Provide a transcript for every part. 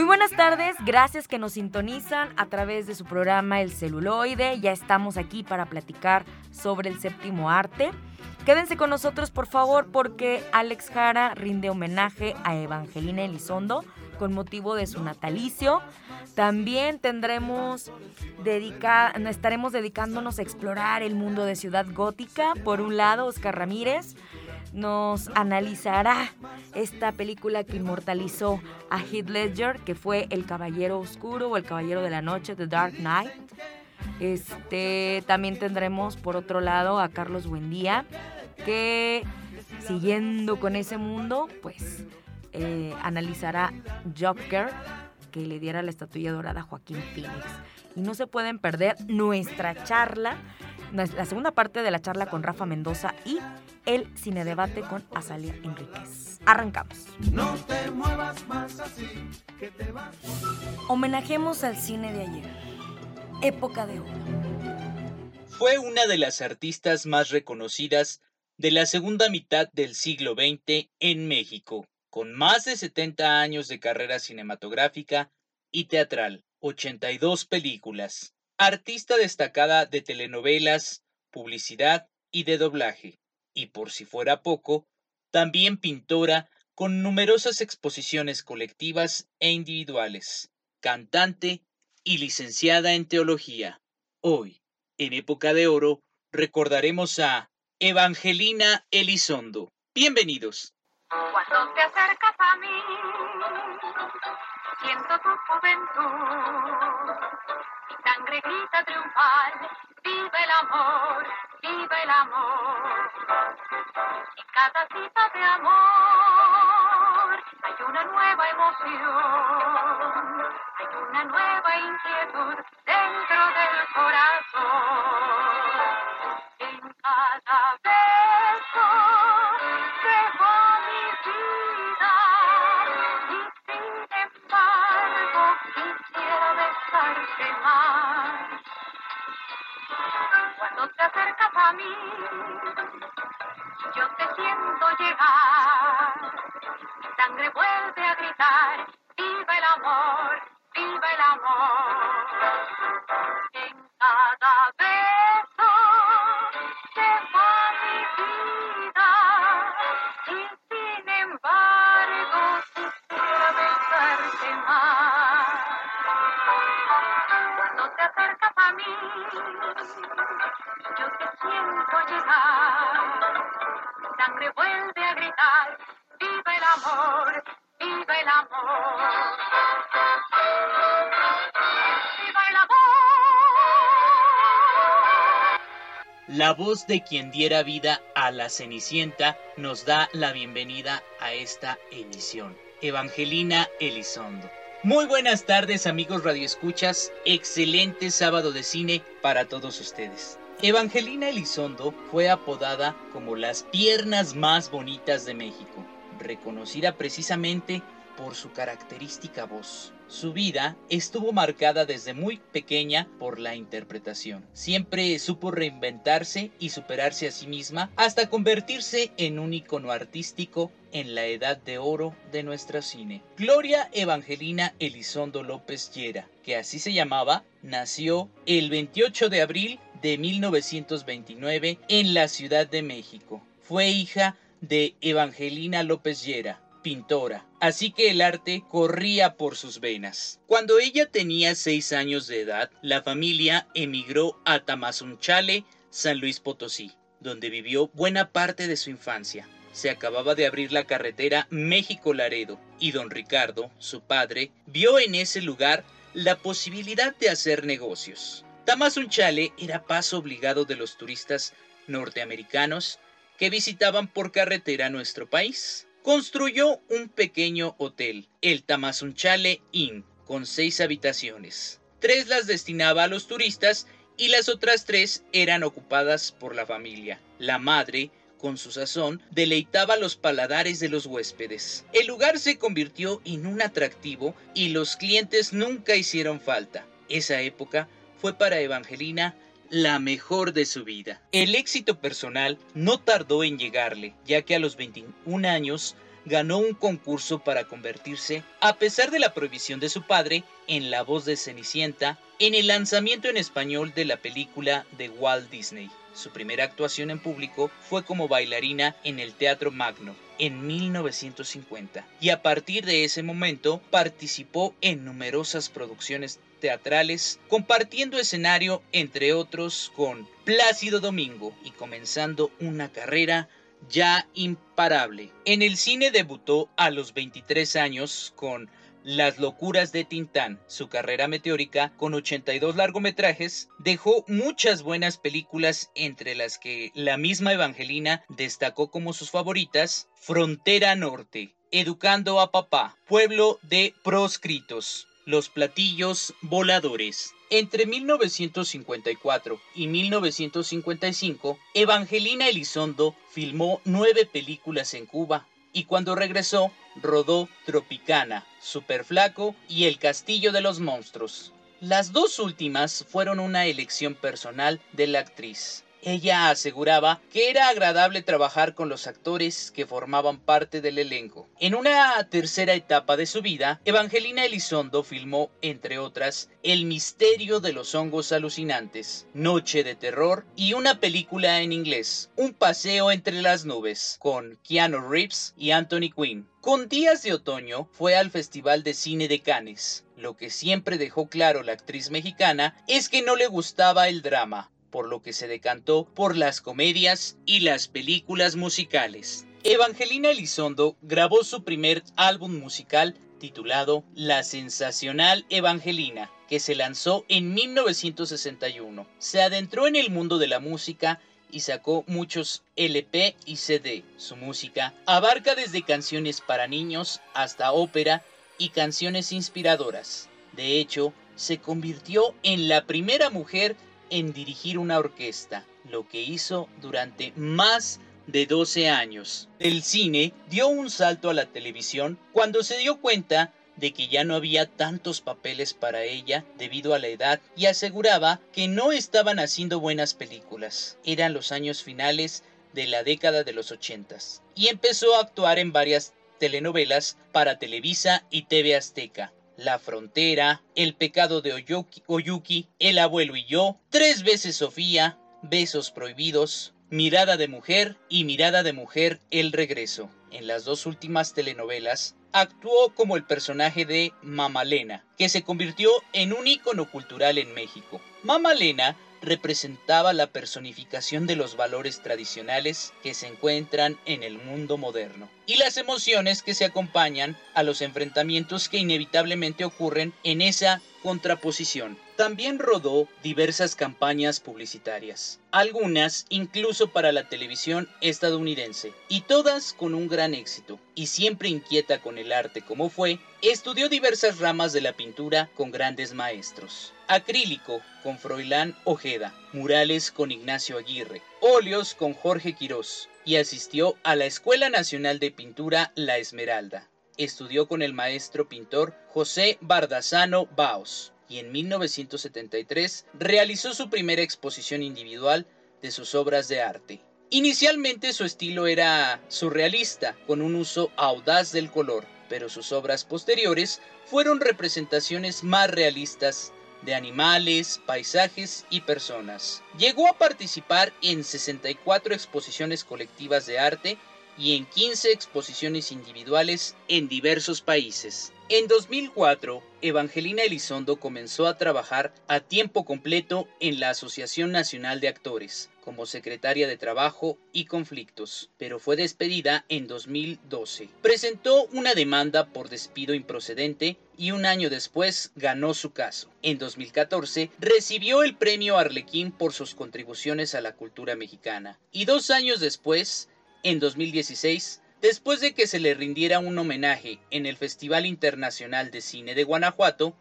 Muy buenas tardes, gracias que nos sintonizan a través de su programa El celuloide. Ya estamos aquí para platicar sobre el séptimo arte. Quédense con nosotros por favor porque Alex Jara rinde homenaje a Evangelina Elizondo con motivo de su natalicio. También tendremos dedica estaremos dedicándonos a explorar el mundo de Ciudad Gótica. Por un lado, Oscar Ramírez nos analizará esta película que inmortalizó a Heath Ledger, que fue El Caballero Oscuro o El Caballero de la Noche, The Dark Knight. Este, también tendremos por otro lado a Carlos Buendía, que siguiendo con ese mundo, pues eh, analizará Joker, que le diera la estatuilla dorada a Joaquín Phoenix. Y no se pueden perder nuestra charla la segunda parte de la charla con Rafa Mendoza y el cine debate con Azalia Enríquez. Arrancamos. No te muevas más así, que te vas. Homenajemos al cine de ayer. Época de oro. Fue una de las artistas más reconocidas de la segunda mitad del siglo XX en México, con más de 70 años de carrera cinematográfica y teatral, 82 películas, artista destacada de telenovelas, publicidad y de doblaje, y por si fuera poco, también pintora con numerosas exposiciones colectivas e individuales, cantante y licenciada en teología. Hoy, en época de oro, recordaremos a Evangelina Elizondo. Bienvenidos. Cuando te acercas a mí, siento tu juventud sangre grita triunfal, vive el amor, vive el amor. En cada cita de amor hay una nueva emoción, hay una nueva inquietud dentro del corazón. En cada beso te acercas a mí, yo te siento llegar. Mi sangre vuelve a gritar, La voz de quien diera vida a la Cenicienta nos da la bienvenida a esta emisión. Evangelina Elizondo. Muy buenas tardes amigos radioescuchas, excelente sábado de cine para todos ustedes. Evangelina Elizondo fue apodada como las piernas más bonitas de México, reconocida precisamente por su característica voz. Su vida estuvo marcada desde muy pequeña por la interpretación. Siempre supo reinventarse y superarse a sí misma hasta convertirse en un icono artístico en la edad de oro de nuestro cine. Gloria Evangelina Elizondo López Llera, que así se llamaba, nació el 28 de abril de 1929 en la Ciudad de México. Fue hija de Evangelina López Llera, pintora, así que el arte corría por sus venas. Cuando ella tenía seis años de edad, la familia emigró a Tamazunchale, San Luis Potosí, donde vivió buena parte de su infancia. Se acababa de abrir la carretera México-Laredo y don Ricardo, su padre, vio en ese lugar la posibilidad de hacer negocios. Tamazunchale era paso obligado de los turistas norteamericanos que visitaban por carretera nuestro país. Construyó un pequeño hotel, el Tamazunchale Inn, con seis habitaciones. Tres las destinaba a los turistas y las otras tres eran ocupadas por la familia. La madre, con su sazón, deleitaba los paladares de los huéspedes. El lugar se convirtió en un atractivo y los clientes nunca hicieron falta. Esa época fue para Evangelina la mejor de su vida. El éxito personal no tardó en llegarle, ya que a los 21 años ganó un concurso para convertirse, a pesar de la prohibición de su padre, en la voz de Cenicienta en el lanzamiento en español de la película de Walt Disney. Su primera actuación en público fue como bailarina en el Teatro Magno en 1950 y a partir de ese momento participó en numerosas producciones teatrales, compartiendo escenario entre otros con Plácido Domingo y comenzando una carrera ya imparable. En el cine debutó a los 23 años con las locuras de Tintán, su carrera meteórica con 82 largometrajes, dejó muchas buenas películas entre las que la misma Evangelina destacó como sus favoritas Frontera Norte, Educando a Papá, Pueblo de Proscritos, Los Platillos Voladores. Entre 1954 y 1955, Evangelina Elizondo filmó nueve películas en Cuba, y cuando regresó rodó Tropicana, Superflaco y El Castillo de los Monstruos. Las dos últimas fueron una elección personal de la actriz. Ella aseguraba que era agradable trabajar con los actores que formaban parte del elenco. En una tercera etapa de su vida, Evangelina Elizondo filmó, entre otras, El misterio de los hongos alucinantes, Noche de terror y una película en inglés, Un paseo entre las nubes, con Keanu Reeves y Anthony Quinn. Con días de otoño fue al Festival de Cine de Cannes. Lo que siempre dejó claro la actriz mexicana es que no le gustaba el drama, por lo que se decantó por las comedias y las películas musicales. Evangelina Elizondo grabó su primer álbum musical titulado La Sensacional Evangelina, que se lanzó en 1961. Se adentró en el mundo de la música y sacó muchos LP y CD. Su música abarca desde canciones para niños hasta ópera y canciones inspiradoras. De hecho, se convirtió en la primera mujer en dirigir una orquesta, lo que hizo durante más de 12 años. El cine dio un salto a la televisión cuando se dio cuenta de que ya no había tantos papeles para ella debido a la edad y aseguraba que no estaban haciendo buenas películas. Eran los años finales de la década de los ochentas y empezó a actuar en varias telenovelas para Televisa y TV Azteca. La Frontera, El pecado de Oyuki, El abuelo y yo, Tres veces Sofía, Besos prohibidos, Mirada de mujer y Mirada de mujer, El regreso. En las dos últimas telenovelas actuó como el personaje de Mamalena, que se convirtió en un ícono cultural en México. Mamalena representaba la personificación de los valores tradicionales que se encuentran en el mundo moderno y las emociones que se acompañan a los enfrentamientos que inevitablemente ocurren en esa contraposición. También rodó diversas campañas publicitarias, algunas incluso para la televisión estadounidense, y todas con un gran éxito. Y siempre inquieta con el arte como fue, estudió diversas ramas de la pintura con grandes maestros. Acrílico con Froilán Ojeda, murales con Ignacio Aguirre, óleos con Jorge Quirós, y asistió a la Escuela Nacional de Pintura La Esmeralda estudió con el maestro pintor José Bardazano Baos y en 1973 realizó su primera exposición individual de sus obras de arte. Inicialmente su estilo era surrealista, con un uso audaz del color, pero sus obras posteriores fueron representaciones más realistas de animales, paisajes y personas. Llegó a participar en 64 exposiciones colectivas de arte y en 15 exposiciones individuales en diversos países. En 2004, Evangelina Elizondo comenzó a trabajar a tiempo completo en la Asociación Nacional de Actores, como secretaria de Trabajo y Conflictos, pero fue despedida en 2012. Presentó una demanda por despido improcedente y un año después ganó su caso. En 2014 recibió el premio Arlequín por sus contribuciones a la cultura mexicana y dos años después en 2016 después de que se le rindiera un homenaje en el Festival Internacional de Cine de Guanajuato,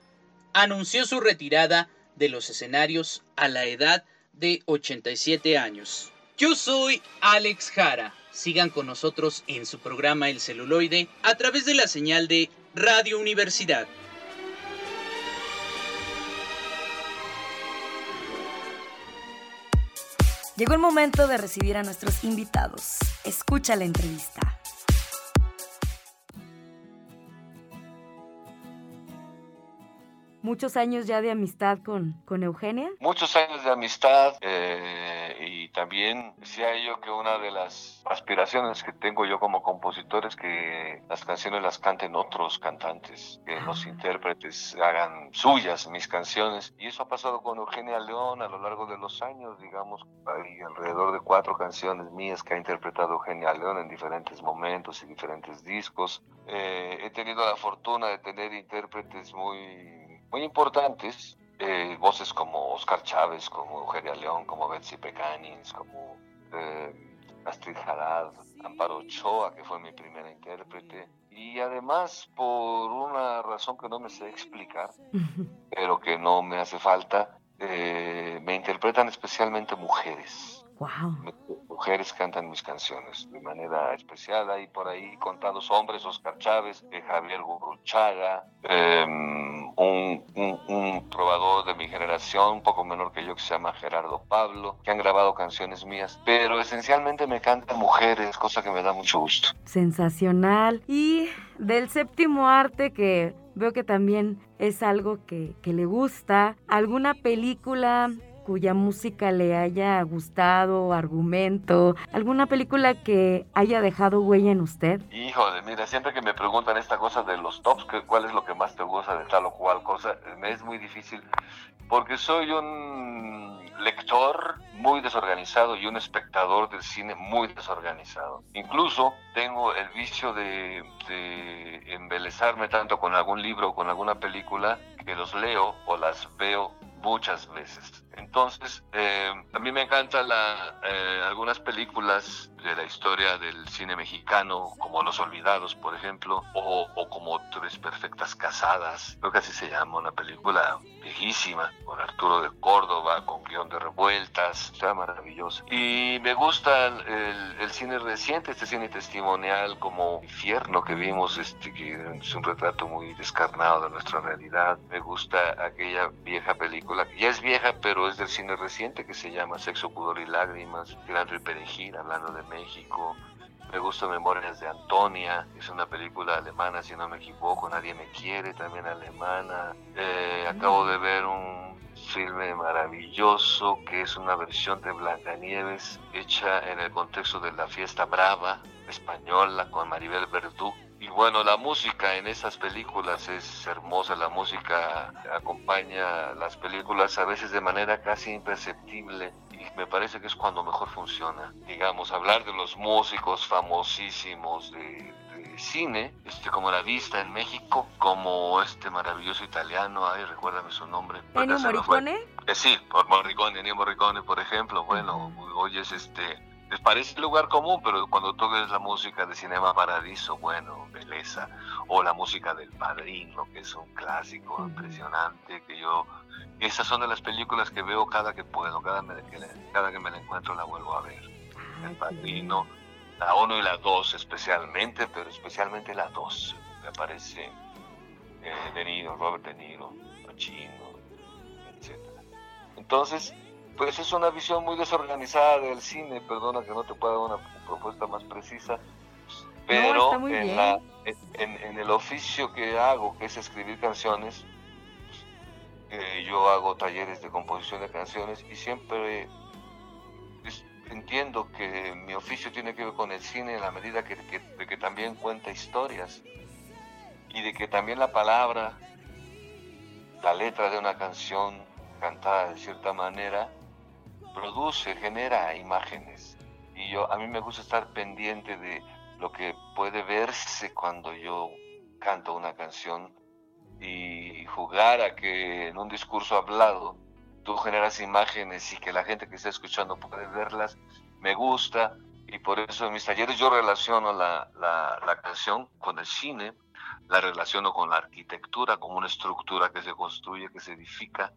anunció su retirada de los escenarios a la edad de 87 años. Yo soy Alex Jara. Sigan con nosotros en su programa El celuloide a través de la señal de Radio Universidad. Llegó el momento de recibir a nuestros invitados. Escucha la entrevista. Muchos años ya de amistad con, con Eugenia. Muchos años de amistad eh, y también decía yo que una de las aspiraciones que tengo yo como compositor es que las canciones las canten otros cantantes, que los ah. intérpretes hagan suyas mis canciones. Y eso ha pasado con Eugenia León a lo largo de los años, digamos, hay alrededor de cuatro canciones mías que ha interpretado Eugenia León en diferentes momentos y diferentes discos. Eh, he tenido la fortuna de tener intérpretes muy muy importantes, eh, voces como Oscar Chávez, como Eugenia León, como Betsy Pecanins, como eh, Astrid Haddad, Amparo Ochoa, que fue mi primera intérprete. Y además, por una razón que no me sé explicar, pero que no me hace falta, eh, me interpretan especialmente mujeres. Mujeres cantan mis canciones de manera especial. Hay por ahí contados hombres, Oscar Chávez, eh, Javier Gurruchaga, em, un, un, trovador de mi generación, un poco menor que yo, que se llama Gerardo Pablo, que han grabado canciones mías, pero esencialmente me cantan mujeres, cosa que me da mucho gusto. Sensacional. Y del séptimo arte que veo que también es algo que, que le gusta, ¿alguna película cuya música le haya gustado, argumento, alguna película que haya dejado huella en usted? Híjole, mira, siempre que me preguntan esta cosa de los tops, cuál es lo que más te gusta de tal o cual cosa, me es muy difícil porque soy un lector muy desorganizado y un espectador del cine muy desorganizado. Incluso tengo el vicio de, de embelezarme tanto con algún libro o con alguna película que los leo o las veo muchas veces. Entonces, eh, a mí me encantan eh, algunas películas de la historia del cine mexicano, como Los Olvidados, por ejemplo, o, como Tres Perfectas Casadas, creo que así se llama, una película viejísima, con Arturo de Córdoba, con guion de revueltas, está maravilloso. Y me gusta el, cine reciente, este cine testimonial como Infierno que vimos, este, que es un retrato muy descarnado de nuestra realidad. Me gusta aquella vieja película, que ya es vieja, pero es del cine reciente, que se llama Sexo, Pudor y Lágrimas, Gran y Perejil, hablando de México. Me gusta Memorias de Antonia, es una película alemana, si no me equivoco, Nadie me quiere, también alemana. Eh, acabo de ver un filme maravilloso que es una versión de Blancanieves hecha en el contexto de la fiesta brava española con Maribel Verdú. Y bueno, la música en esas películas es hermosa, la música acompaña las películas a veces de manera casi imperceptible me parece que es cuando mejor funciona. Digamos, hablar de los músicos famosísimos de, cine, este, como La Vista en México, como este maravilloso italiano, ay, recuérdame su nombre. ¿Ennio Morricone? Eh, sí, por Morricone, Ennio Morricone, por ejemplo, bueno, oyes este... Les parece lugar común, pero cuando tú ves la música de Cinema Paradiso, bueno, belleza. O la música del Padrino, que es un clásico impresionante, que yo esas son de las películas que veo cada que puedo, cada, que, cada que me la encuentro la vuelvo a ver. El Padrino, la 1 y la 2 especialmente, pero especialmente la 2. Me parece eh, De Niro, Robert De Niro, Pacino, etc. Entonces, pues es una visión muy desorganizada del cine, perdona que no te pueda dar una propuesta más precisa, pero en, en el oficio que hago, que es escribir canciones, eh, yo hago talleres de composición de canciones y siempre entiendo que mi oficio tiene que ver con el cine en la medida que, de que también cuenta historias y de que también la palabra, la letra de una canción cantada de cierta manera, produce, genera imágenes. Y yo, a mí me gusta estar pendiente de lo que puede verse cuando yo canto una canción y jugar a que en un discurso hablado tú generas imágenes y que la gente que está escuchando puede verlas, me gusta y por eso en mis talleres yo relaciono la, la, la canción con el cine, la relaciono con la arquitectura como una estructura que se construye, que se edifica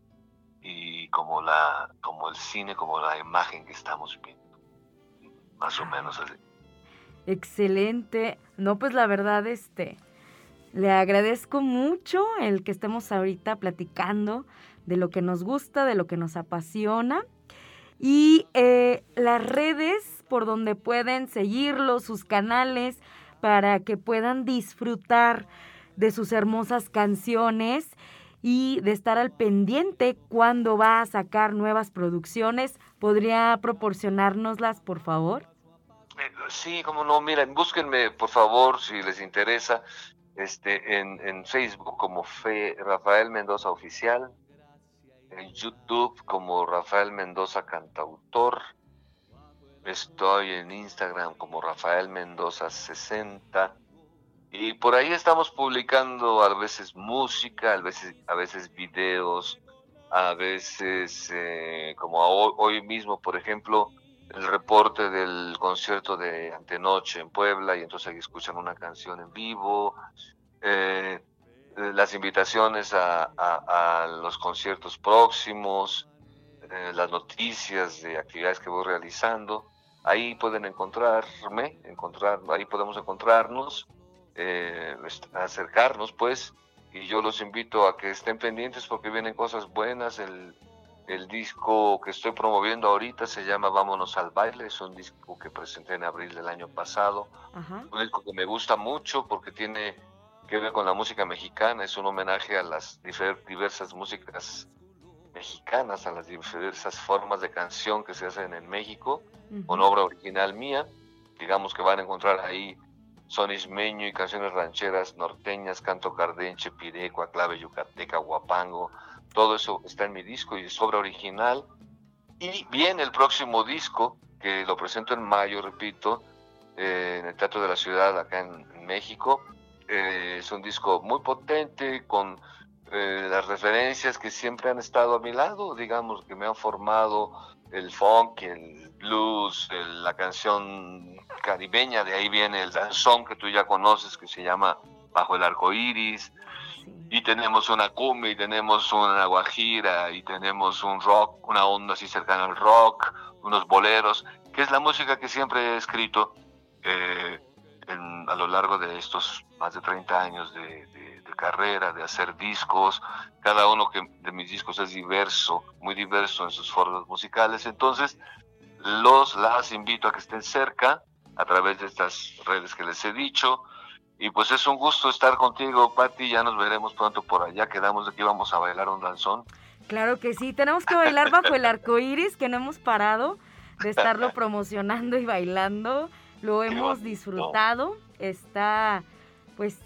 y como la como el cine, como la imagen que estamos viendo. Más o menos así. Excelente. No, pues la verdad, este, le agradezco mucho el que estemos ahorita platicando de lo que nos gusta, de lo que nos apasiona. Y eh, las redes por donde pueden seguirlo, sus canales, para que puedan disfrutar de sus hermosas canciones y de estar al pendiente cuando va a sacar nuevas producciones. ¿Podría proporcionárnoslas, por favor? Eh, sí, como no, miren, búsquenme, por favor, si les interesa, este, en, en Facebook como Fe, Rafael Mendoza Oficial, en YouTube como Rafael Mendoza Cantautor, estoy en Instagram como Rafael Mendoza 60 y por ahí estamos publicando a veces música, a veces, a veces videos, a veces eh, como hoy, mismo, por ejemplo, el reporte del concierto de Antenoche en Puebla y entonces ahí escuchan una canción en vivo, eh, las invitaciones a, los conciertos próximos, eh, las noticias de actividades que voy realizando. Ahí pueden encontrarme, encontrar, ahí podemos encontrarnos, eh, acercarnos pues, y yo los invito a que estén pendientes porque vienen cosas buenas. El, el disco que estoy promoviendo ahorita se llama Vámonos al baile, es un disco que presenté en abril del año pasado, Ajá. un disco que me gusta mucho porque tiene que ver con la música mexicana, es un homenaje a las diversas músicas mexicanas, a las diversas formas de canción que se hacen en México, Ujú. con obra original mía, digamos que van a encontrar ahí son ismeño y canciones rancheras norteñas, canto cardenche, pirecua, clave yucateca, guapango, todo eso está en mi disco y es obra original. Y viene el próximo disco, que lo presento en mayo, repito, eh, en el Teatro de la Ciudad, acá en, en México. Eh, es un disco muy potente, con eh, las referencias que siempre han estado a mi lado, digamos, que me han formado el funk, el blues, el- la canción caribeña, de ahí viene el danzón que tú ya conoces, que se llama Bajo el Arco Iris, y tenemos una cumbia, y tenemos una guajira, y tenemos un rock, una onda así cercana al rock, unos boleros, que es la música que siempre he escrito eh, en- a lo largo de estos más de 30 años de, de- de carrera, de hacer discos. Cada uno que, de mis discos es diverso, muy diverso en sus formas musicales. Entonces, los las invito a que estén cerca a través de estas redes que les he dicho. Y pues es un gusto estar contigo, Patti. Ya nos veremos pronto por allá. Quedamos de que íbamos a bailar un danzón. Claro que sí, tenemos que bailar bajo el arco iris, que no hemos parado de estarlo promocionando y bailando. Lo hemos disfrutado. Está, pues,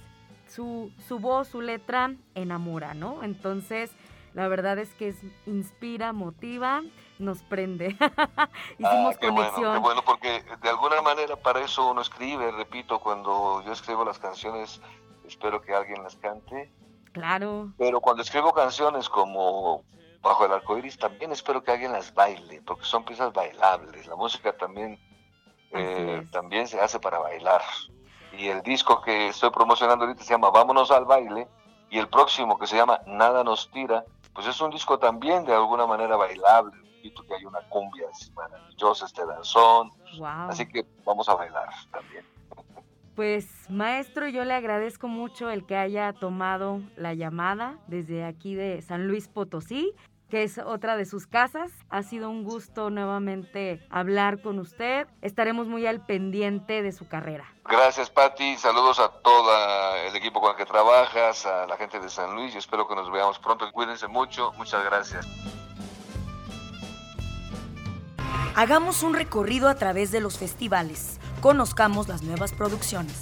su, su voz, su letra enamora, ¿no? Entonces, la verdad es que es, inspira, motiva, nos prende. Hicimos Ah, qué conexión. Bueno, qué bueno, porque de alguna manera para eso uno escribe, repito, cuando yo escribo las canciones, espero que alguien las cante, Claro, pero cuando escribo canciones como Bajo el arco iris, también espero que alguien las baile, porque son piezas bailables. La música también, eh, también se hace para bailar. Y el disco que estoy promocionando ahorita se llama Vámonos al baile, y el próximo que se llama Nada nos tira, pues es un disco también de alguna manera bailable. Que hay una cumbia así maravillosa, este danzón, wow. así que vamos a bailar también. Pues maestro, yo le agradezco mucho el que haya tomado la llamada desde aquí de San Luis Potosí, que es otra de sus casas. Ha sido un gusto nuevamente hablar con usted. Estaremos muy al pendiente de su carrera. Gracias, Patti. Saludos a todo el equipo con el que trabajas, a la gente de San Luis y espero que nos veamos pronto. Cuídense mucho. Muchas gracias. Hagamos un recorrido a través de los festivales. Conozcamos las nuevas producciones.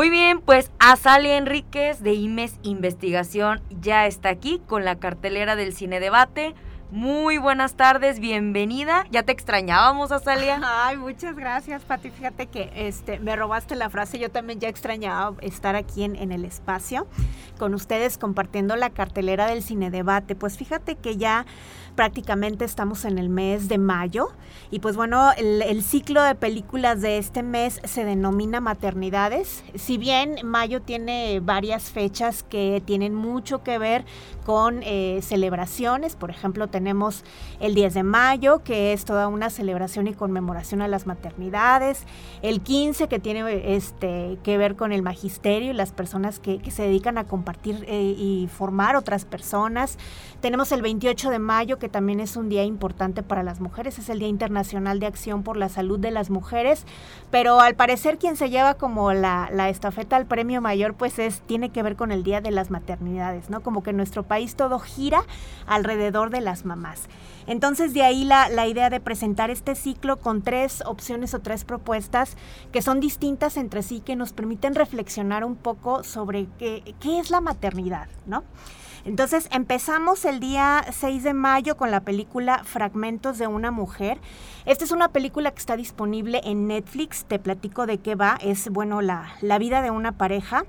Muy bien, pues Azalia Enríquez de IMES Investigación ya está aquí con la cartelera del Cine Debate. Muy buenas tardes, bienvenida. Ya te extrañábamos, Azalia. Ay, muchas gracias, Pati. Fíjate que este, me robaste la frase. Yo también ya extrañaba estar aquí en, el espacio con ustedes compartiendo la cartelera del Cine Debate. Pues fíjate que ya prácticamente estamos en el mes de mayo y pues bueno, el, ciclo de películas de este mes se denomina maternidades. Si bien mayo tiene varias fechas que tienen mucho que ver con eh, celebraciones, por ejemplo tenemos el 10 de mayo que es toda una celebración y conmemoración a las maternidades, el 15 que tiene este, que ver con el magisterio y las personas que, se dedican a compartir eh, y formar otras personas, tenemos el 28 de mayo que también es un día importante para las mujeres, es el Día Internacional de Acción por la Salud de las Mujeres, pero al parecer quien se lleva como la, estafeta al premio mayor, pues es, tiene que ver con el Día de las Maternidades, ¿no? Como que en nuestro país todo gira alrededor de las mamás. Entonces de ahí la, idea de presentar este ciclo con tres opciones o tres propuestas que son distintas entre sí, que nos permiten reflexionar un poco sobre qué, qué es la maternidad, ¿no? Entonces empezamos el día 6 de mayo con la película Fragmentos de una mujer. Esta es una película que está disponible en Netflix, te platico de qué va, es bueno la, vida de una pareja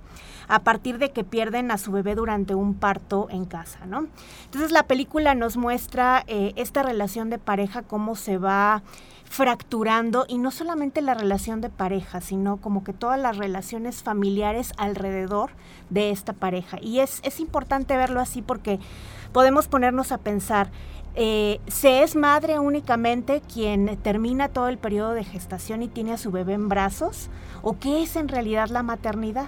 a partir de que pierden a su bebé durante un parto en casa, ¿no? Entonces la película nos muestra eh, esta relación de pareja, cómo se va fracturando y no solamente la relación de pareja, sino como que todas las relaciones familiares alrededor de esta pareja. Y es, es importante verlo así porque podemos ponernos a pensar, eh, ¿se es madre únicamente quien termina todo el periodo de gestación y tiene a su bebé en brazos? ¿O qué es en realidad la maternidad?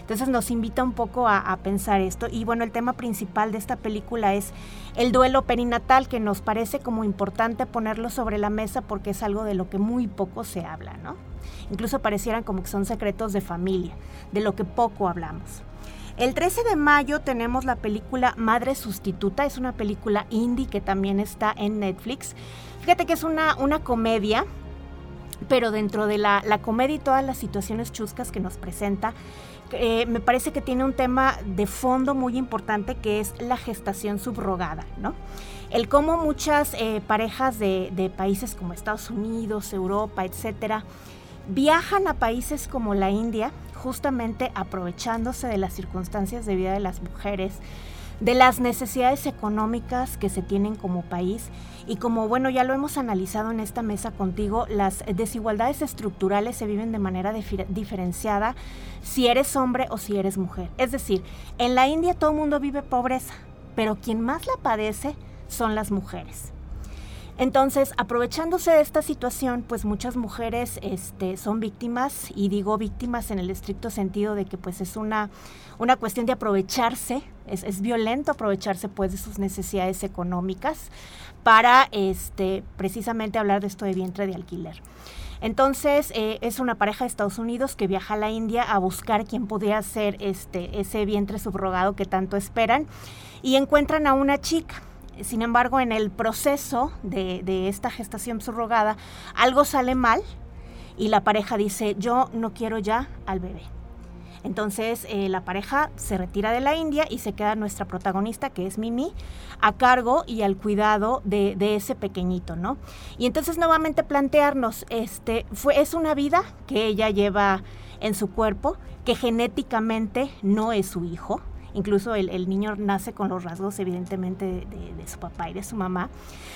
Entonces nos invita un poco a, pensar esto. Y bueno, el tema principal de esta película es el duelo perinatal, que nos parece como importante ponerlo sobre la mesa porque es algo de lo que muy poco se habla, ¿no? Incluso parecieran como que son secretos de familia, de lo que poco hablamos. El 13 de mayo tenemos la película Madre Sustituta, es una película indie que también está en Netflix. Fíjate que es una, una comedia pero dentro de la, comedia y todas las situaciones chuscas que nos presenta, eh, me parece que tiene un tema de fondo muy importante que es la gestación subrogada, ¿no? El cómo muchas eh, parejas de, de, países como Estados Unidos, Europa, etcétera, viajan a países como la India, justamente aprovechándose de las circunstancias de vida de las mujeres, de las necesidades económicas que se tienen como país y como bueno ya lo hemos analizado en esta mesa contigo, las desigualdades estructurales se viven de manera diferenciada si eres hombre o si eres mujer. Es decir, en la India todo el mundo vive pobreza, pero quien más la padece son las mujeres. Entonces, aprovechándose de esta situación, pues muchas mujeres este, son víctimas, y digo víctimas en el estricto sentido de que pues es una, una cuestión de aprovecharse, es, es violento aprovecharse pues de sus necesidades económicas para este, precisamente hablar de esto de vientre de alquiler. Entonces, eh, es una pareja de Estados Unidos que viaja a la India a buscar quién podría ser este, ese vientre subrogado que tanto esperan y encuentran a una chica sin embargo, en el proceso de, esta gestación subrogada, algo sale mal y la pareja dice, yo no quiero ya al bebé. Entonces eh, la pareja se retira de la India y se queda nuestra protagonista, que es Mimi, a cargo y al cuidado de, ese pequeñito, ¿no? Y entonces nuevamente plantearnos, este, fue, es una vida que ella lleva en su cuerpo, que genéticamente no es su hijo, Incluso el, niño nace con los rasgos evidentemente de, su papá y de su mamá.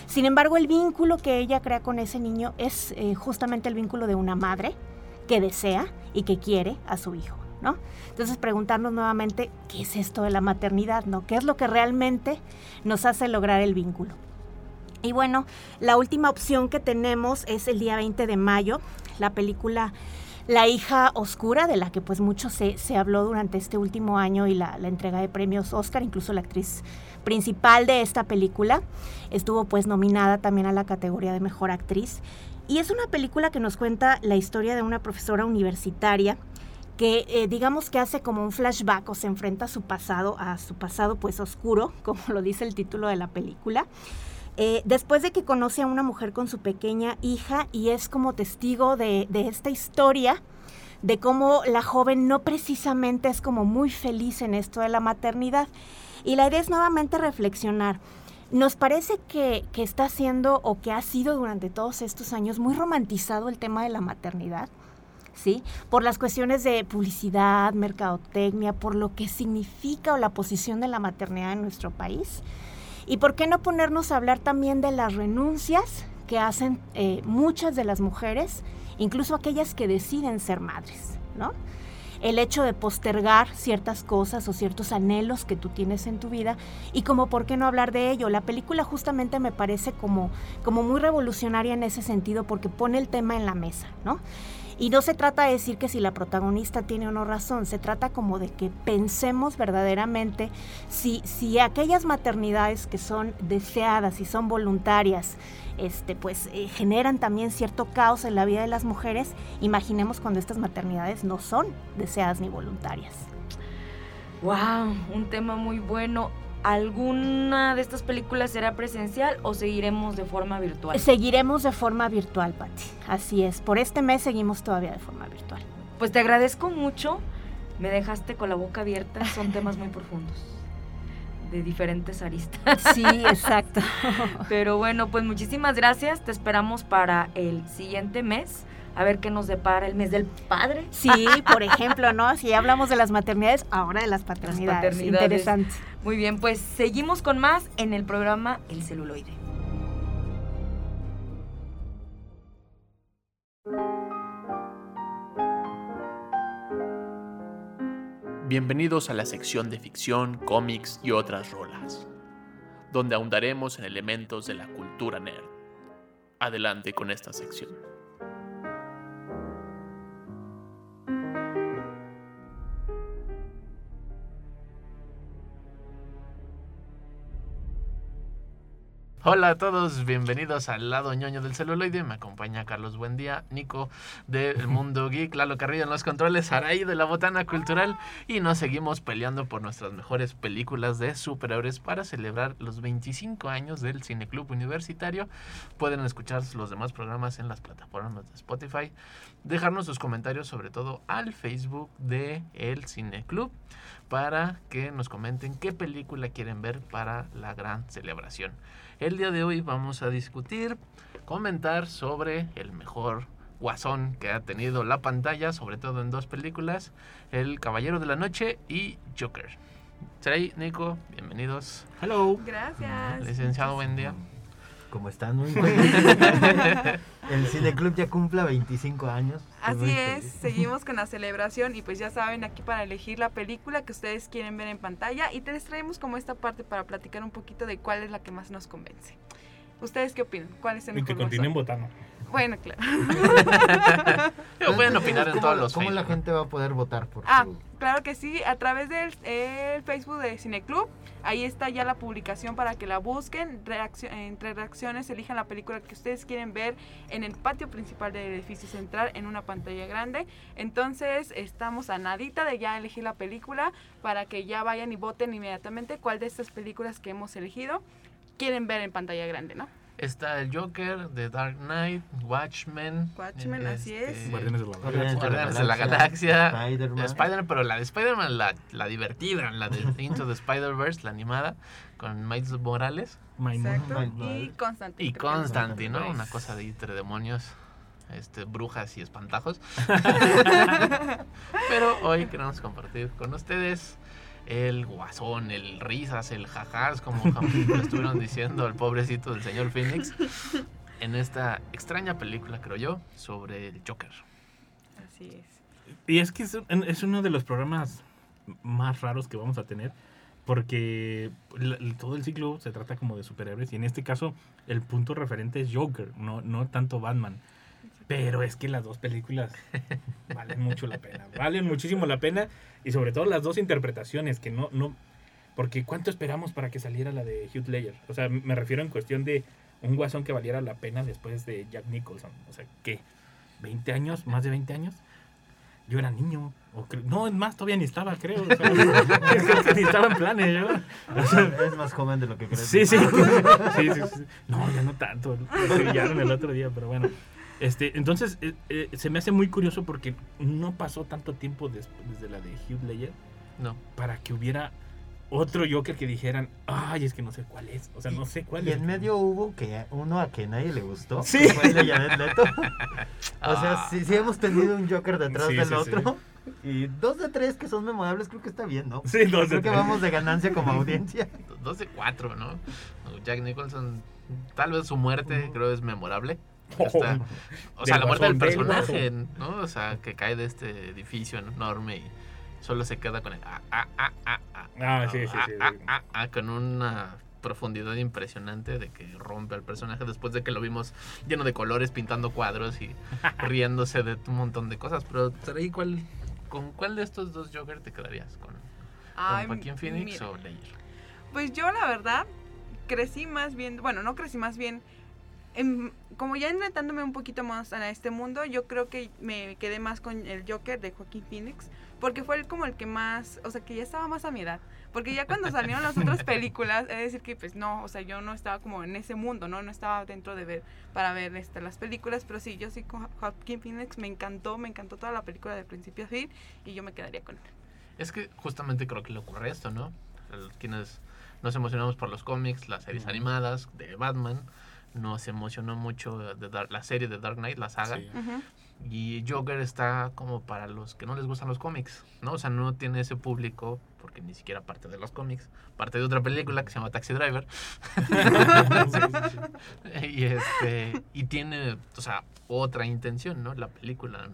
Sin embargo, el vínculo que ella crea con ese niño es eh, justamente el vínculo de una madre que desea y que quiere a su hijo. ¿No? Entonces preguntarnos nuevamente qué es esto de la maternidad, ¿no? ¿Qué es lo que realmente nos hace lograr el vínculo? Y bueno, la última opción que tenemos es el día 20 de mayo, la película la hija oscura, de la que pues mucho se, se habló durante este último año y la, entrega de premios Oscar, incluso la actriz principal de esta película estuvo pues nominada también a la categoría de mejor actriz. Y es una película que nos cuenta la historia de una profesora universitaria que eh, digamos que hace como un flashback o se enfrenta a su pasado, a su pasado pues oscuro, como lo dice el título de la película. Eh, después de que conoce a una mujer con su pequeña hija y es como testigo de, esta historia, de cómo la joven no precisamente es como muy feliz en esto de la maternidad. Y la idea es nuevamente reflexionar. Nos parece que, que está siendo o que ha sido durante todos estos años muy romantizado el tema de la maternidad. ¿Sí? Por las cuestiones de publicidad, mercadotecnia, por lo que significa o la posición de la maternidad en nuestro país. ¿Y por qué no ponernos a hablar también de las renuncias que hacen eh, muchas de las mujeres, incluso aquellas que deciden ser madres, ¿no? el hecho de postergar ciertas cosas o ciertos anhelos que tú tienes en tu vida y como por qué no hablar de ello. La película justamente me parece como, como muy revolucionaria en ese sentido porque pone el tema en la mesa, ¿no? Y no se trata de decir que si la protagonista tiene o no razón, se trata como de que pensemos verdaderamente si, si aquellas maternidades que son deseadas y son voluntarias, este, pues eh, generan también cierto caos en la vida de las mujeres, imaginemos cuando estas maternidades no son deseadas ni voluntarias. Wow, un tema muy bueno. ¿Alguna de estas películas será presencial o seguiremos de forma virtual? Seguiremos de forma virtual, Patti. Así es. Por este mes seguimos todavía de forma virtual. Pues te agradezco mucho. Me dejaste con la boca abierta. Son temas muy profundos. De diferentes aristas. Sí, exacto. Pero bueno, pues muchísimas gracias. Te esperamos para el siguiente mes a ver qué nos depara el mes del padre. Sí, por ejemplo, ¿no? Si ya hablamos de las maternidades, ahora de las paternidades. paternidades. Interesante. Muy bien, pues seguimos con más en el programa El celuloide. Bienvenidos a la sección de ficción, cómics y otras rolas, donde ahondaremos en elementos de la cultura nerd. Adelante con esta sección. Hola a todos, bienvenidos al lado ñoño del celuloide. Me acompaña Carlos Buendía, Nico del Mundo Geek, Lalo Carrillo en los controles, Araí de la Botana Cultural y nos seguimos peleando por nuestras mejores películas de superhéroes para celebrar los 25 años del Cineclub Universitario. Pueden escuchar los demás programas en las plataformas de Spotify, dejarnos sus comentarios sobre todo al Facebook de El Cineclub para que nos comenten qué película quieren ver para la gran celebración. El día de hoy vamos a discutir, comentar sobre el mejor guasón que ha tenido la pantalla, sobre todo en dos películas, El Caballero de la Noche y Joker. Saray, Nico, bienvenidos. Hello. Gracias. Licenciado, buen día. ¿Cómo están? Muy bien. El Cineclub ya cumple 25 años. Así es, seguimos con la celebración y pues ya saben aquí para elegir la película que ustedes quieren ver en pantalla y te les traemos como esta parte para platicar un poquito de cuál es la que más nos convence. ¿Ustedes qué opinan? ¿Cuál es el Y que mejor continúen votando. Bueno, claro. Pero pueden opinar en ¿Cómo- todos los ¿Cómo la gente va a poder votar por Ah, su- claro que sí, a través del el Facebook de Cineclub, ahí está ya la publicación para que la busquen, reaccio- entre reacciones elijan la película que ustedes quieren ver en el patio principal del edificio central en una pantalla grande. Entonces estamos a nadita de ya elegir la película para que ya vayan y voten inmediatamente cuál de estas películas que hemos elegido quieren ver en pantalla grande, ¿no? Está el Joker, The Dark Knight, Watchmen. Watchmen, así es. Guardianes de la Guardianes Galaxia. Guardianes de la Galaxia. Spider-Man. Spider-Man, pero la de Spider-Man, la, la divertida, la de Into the Spider-Verse, la animada, con Miles Morales. Exacto. Y. Constantine. y Constantine, ¿no? Una cosa de entre demonios, este, brujas y espantajos. pero hoy queremos compartir con ustedes el guasón, el risas, el jajás, como lo estuvieron diciendo el pobrecito del señor Phoenix, en esta extraña película, creo yo, sobre el Joker. Así es. Y es que es, es uno de los programas más raros que vamos a tener. Porque todo el ciclo se trata como de superhéroes. Y en este caso, el punto referente es Joker, no, no tanto Batman. Pero es que las dos películas valen mucho la pena. Valen muchísimo la pena. Y sobre todo las dos interpretaciones que no, no. Porque ¿cuánto esperamos para que saliera la de Hugh Ledger? O sea, me refiero en cuestión de un guasón que valiera la pena después de Jack Nicholson. O sea, ¿qué? ¿20 años? ¿Más de 20 años? Yo era niño. O no, es más, todavía ni estaba, creo. O sea, ni estaba en planes yo. O sea, Es más joven de lo que crees. Sí, sí. sí, sí, sí. No, ya no tanto. Brillaron el otro día, pero bueno. Este, entonces, eh, eh, se me hace muy curioso porque no pasó tanto tiempo des- desde la de Hugh Ledger No. para que hubiera otro Joker que dijeran, ay, es que no sé cuál es. O sea, no sé cuál Y es. en medio hubo que uno a que nadie le gustó. Sí. que fue el de Jared Leto. o sea, Ah. sí, sí hemos tenido un Joker detrás Sí, del sí, sí. otro. Y dos de tres que son memorables, creo que está bien, ¿no? Sí, dos de Creo que tres. vamos de ganancia como audiencia. Dos de cuatro, ¿no? Jack Nicholson, tal vez su muerte creo es memorable. Está- o sea, la muerte del personaje, ¿no? O sea, que cae de este edificio enorme y solo se queda con el ah, ah, ah, ah, ah, Ah, sí, sí, ah, sí, ah, sí. ah, ah, con una profundidad impresionante de que rompe al personaje después de que lo vimos lleno de colores pintando cuadros y riéndose de un montón de cosas. Pero Trey, ¿cuál, ¿con cuál de estos dos Joker te quedarías? ¿Con, Ay, con Joaquín Phoenix mira. o Ledger? Pues yo la verdad crecí más bien, bueno, no crecí más bien, en- como ya enfrentándome un poquito más a este mundo, yo creo que me quedé más con el Joker de Joaquín Phoenix, porque fue el, como el que más, o sea, que ya estaba más a mi edad. Porque ya cuando salieron las otras películas, es decir que pues no, o sea, yo no estaba como en ese mundo, ¿no? No estaba dentro de ver, para ver este, las películas, pero sí, yo sí con Joaquín Phoenix me encantó, me encantó toda la película de principio a fin y yo me quedaría con él. Es que justamente creo que le ocurre esto, ¿no? Quienes nos emocionamos por los cómics, las series animadas de Batman, nos emocionó mucho de Dar- la serie de Dark Knight, la saga, Sí. Y Joker está como para los que no les gustan los cómics, ¿no? O sea, no tiene ese público, porque ni siquiera parte de los cómics, parte de otra película que se llama Taxi Driver. y este y tiene, o sea, otra intención, ¿no? La película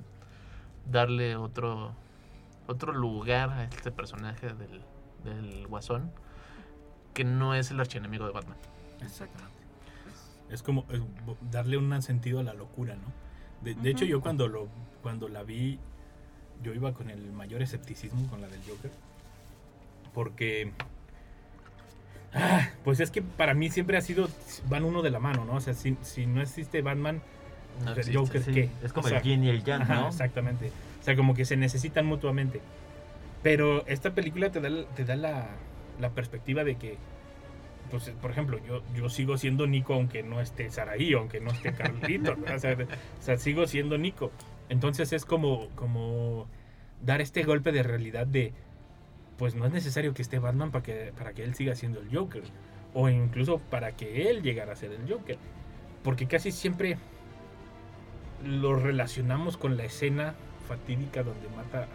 darle otro otro lugar a este personaje del, del Guasón que no es el archienemigo de Batman. Exacto. Es como es darle un sentido a la locura, ¿no? De, de hecho, Ujú. yo cuando lo cuando la vi, yo iba con el mayor escepticismo con la del Joker. Porque. ah, pues es que para mí siempre ha sido. Van uno de la mano, ¿no? O sea, si, si no existe Batman, No el existe. Joker, Sí, ¿qué? es como O sea, el yin y el yang, ¿no? exactamente. O sea, como que se necesitan mutuamente. Pero esta película te da, te da la, la perspectiva de que, pues, por ejemplo, yo, yo sigo siendo Nico aunque no esté Saraí, aunque no esté Carlito. o, sea, de- o sea, sigo siendo Nico. Entonces es como, como dar este golpe de realidad de, pues no es necesario que esté Batman para que, para que él siga siendo el Joker. O incluso para que él llegara a ser el Joker. Porque casi siempre lo relacionamos con la escena fatídica donde mata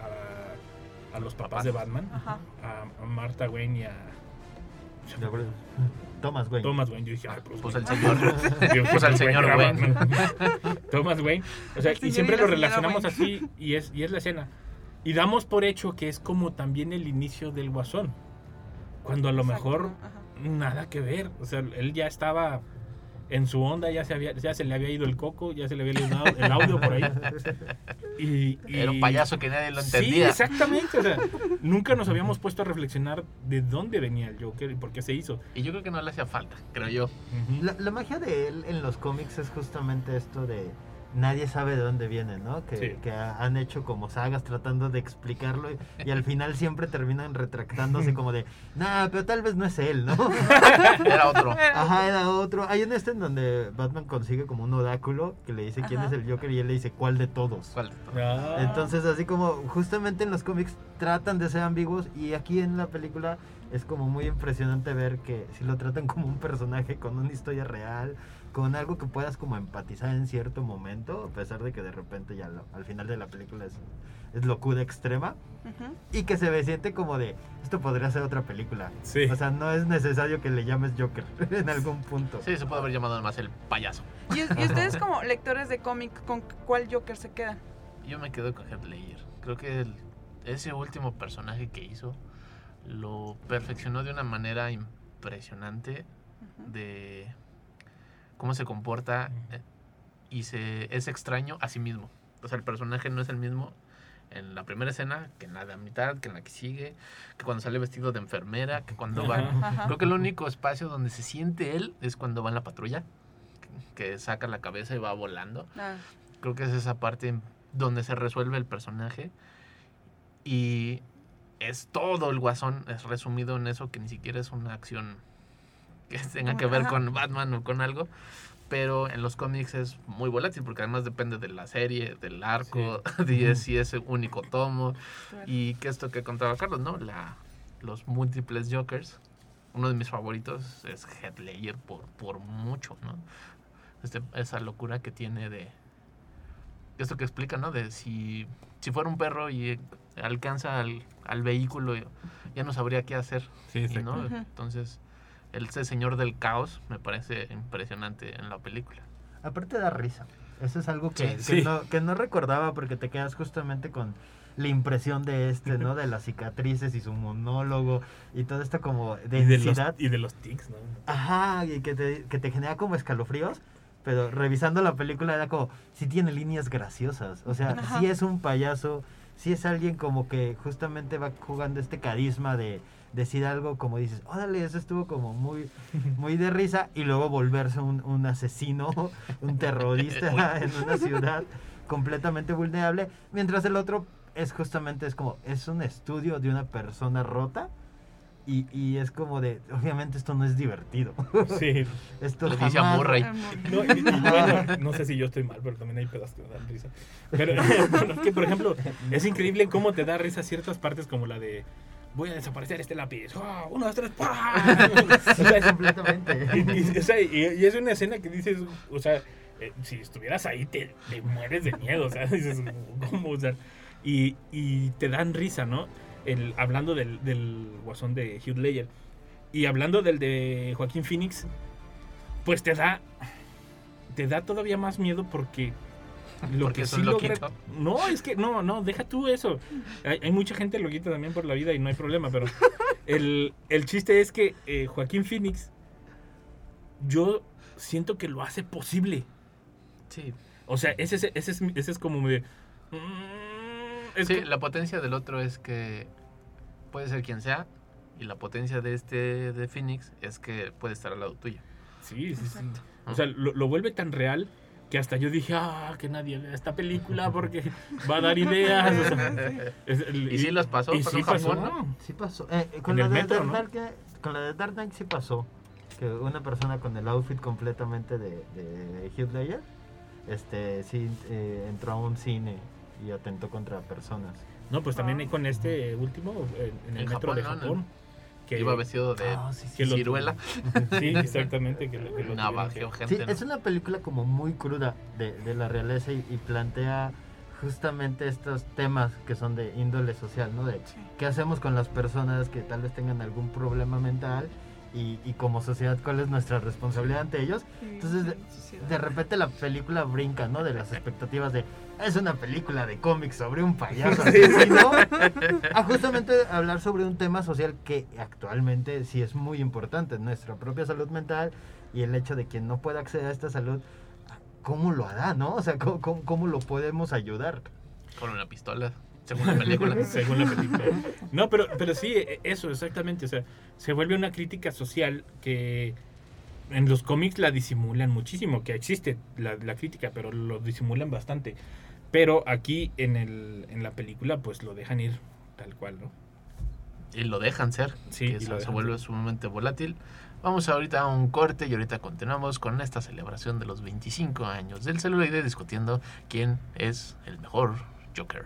a, a los papás, Papás. de Batman, Ajá. a, a Martha Wayne y a Thomas Wayne. Thomas Wayne. Yo dije, ay, Pues el Wayne. señor. Yo, pues al señor Wayne. Batman. Thomas Wayne. O sea, El y siempre lo relacionamos Wayne. así y es, y es la escena. Y damos por hecho que es como también el inicio del Guasón. Cuando a lo Exacto, mejor ajá. nada que ver. O sea, él ya estaba en su onda, ya se, había, ya se le había ido el coco, ya se le había ido el audio por ahí. Y, y- Era un payaso que nadie lo Sí, entendía. exactamente. O sea, nunca nos habíamos puesto a reflexionar de dónde venía el Joker y por qué se hizo. y yo creo que no le hacía falta, creo yo. La magia de él en los cómics es justamente esto de nadie sabe de dónde viene, ¿no? Que, Sí. que ha- han hecho como sagas tratando de explicarlo y, y al final siempre terminan retractándose como de, nah, pero tal vez no es él, ¿no? Era otro. Ajá, era otro. Hay un este en donde Batman consigue como un oráculo que le dice quién Ajá. es el Joker y él le dice cuál de todos. ¿Cuál de todos? Ah. Entonces, así como justamente en los cómics tratan de ser ambiguos y aquí en la película es como muy impresionante ver que si lo tratan como un personaje con una historia real, con algo que puedas como empatizar en cierto momento, a pesar de que de repente ya lo- al final de la película es, es locura extrema y que se ve siente como de esto podría ser otra película. Sí. O sea, no es necesario que le llames Joker en algún punto. Sí, se puede haber llamado además el payaso. ¿Y, y ustedes como lectores de cómic, con cuál Joker se quedan? Yo me quedo con Heath Ledger. Creo que el- ese último personaje que hizo lo perfeccionó de una manera impresionante de cómo se comporta eh, y se es extraño a sí mismo. O sea, el personaje no es el mismo en la primera escena que en la de la mitad, que en la que sigue, que cuando sale vestido de enfermera, que cuando va... Ajá. Creo que el único espacio donde se siente él es cuando va en la patrulla, que saca la cabeza y va volando. Ah, Creo que es esa parte donde se resuelve el personaje. Y es todo el guasón, es resumido en eso, que ni siquiera es una acción que tenga que ver con Batman o con algo. Pero en los cómics es muy volátil, porque además depende de la serie, del arco, de si es único tomo. claro. Y que esto que contaba Carlos, ¿no? La, los múltiples Jokers, uno de mis favoritos es Heath Ledger por, por mucho, ¿no? Este, esa locura que tiene de... Esto que explica, ¿no? De si, si fuera un perro y alcanza al, al vehículo, ya no sabría qué hacer. Sí. ¿no? Entonces, el ese señor del caos me parece impresionante en la película. Aparte da risa. Eso es algo que, Sí. que no, que no recordaba porque te quedas justamente con la impresión de este, ¿no? De las cicatrices y su monólogo y todo esto como Y de, los, densidad. y de los tics, ¿no? Ajá, y que te, que te genera como escalofríos. Pero revisando la película era como, sí tiene líneas graciosas. O sea, Ajá. sí es un payaso, sí es alguien como que justamente va jugando este carisma de decir algo como dices, órale, eso estuvo como muy, muy de risa. Y luego volverse un, un asesino, un terrorista en una ciudad completamente vulnerable. Mientras el otro es justamente, es como, es un estudio de una persona rota. Y, y es como de, obviamente esto no es divertido. Sí. Esto Le dice jamás- Murray. No, y- y bueno, no sé si yo estoy mal, pero también hay pedazos que me dan risa. Pero bueno, es que, por ejemplo, es increíble cómo te da risa ciertas partes como la de voy a desaparecer este lápiz. ¡Ah! Uno, dos, tres. ¡pah! O Sí, sea, completamente. y, y- o sea, y- y es una escena que dices, o sea, eh, si estuvieras ahí te, te mueres de miedo, o sea, dices, ¿cómo? O sea, y, y te dan risa, ¿no? El, hablando del, del guasón de Hugh Ledger y hablando del de Joaquín Phoenix, pues te da, te da todavía más miedo porque lo Porque que sí logra... No, es que no, no, deja tú eso. Hay, hay mucha gente loquita también por la vida y no hay problema, pero el, el chiste es que eh, Joaquín Phoenix, yo siento que lo hace posible. Sí, O sea, ese, es- ese, es, ese es como de... es sí, que- la potencia del otro es que puede ser quien sea y la potencia de este de Phoenix es que puede estar al lado tuyo. Sí, sí, sí. O sea, lo, lo vuelve tan real que hasta yo dije, ah, que nadie vea esta película porque va a dar ideas. o sea, es el- y sí los pasó, y pasó sí Japón, pasó, ¿no? Sí pasó. Eh, con, En la metro, Dark ¿no? Knight, con la de Dark Knight sí pasó. Que una persona con el outfit completamente de, de Heath Ledger, este, sí eh, entró a un cine y atentó contra personas. No, pues también hay con este último en el En metro de Japón. Que, Iba vestido de Ah, sí, sí, que lo- ciruela, Sí, exactamente. Que lo, que lo navajeó tuvieron Sí, gente. ¿no? es una película como muy cruda de, de la realeza y, y plantea justamente estos temas que son de índole social, ¿no? De Sí. qué hacemos con las personas que tal vez tengan algún problema mental y, y como sociedad cuál es nuestra responsabilidad ante ellos. Entonces, de, de repente la película brinca, ¿no? De las expectativas de es una película de cómics sobre un payaso asesino. A justamente hablar sobre un tema social que actualmente sí es muy importante, nuestra propia salud mental y el hecho de que no pueda acceder a esta salud, ¿cómo lo hará, no? O sea, ¿cómo, cómo, cómo lo podemos ayudar? Con una pistola, según la película. Según la película. No, pero, pero sí, e- eso, exactamente. O sea, se vuelve una crítica social que en los cómics la disimulan muchísimo, que existe la, la crítica, pero lo disimulan bastante. Pero aquí en, el, en la película, pues lo dejan ir tal cual, ¿no? y lo dejan ser, Sí, que y eso lo se vuelve ser. sumamente volátil. Vamos ahorita a un corte y ahorita continuamos con esta celebración de los 25 años del celuloide discutiendo quién es el mejor Joker.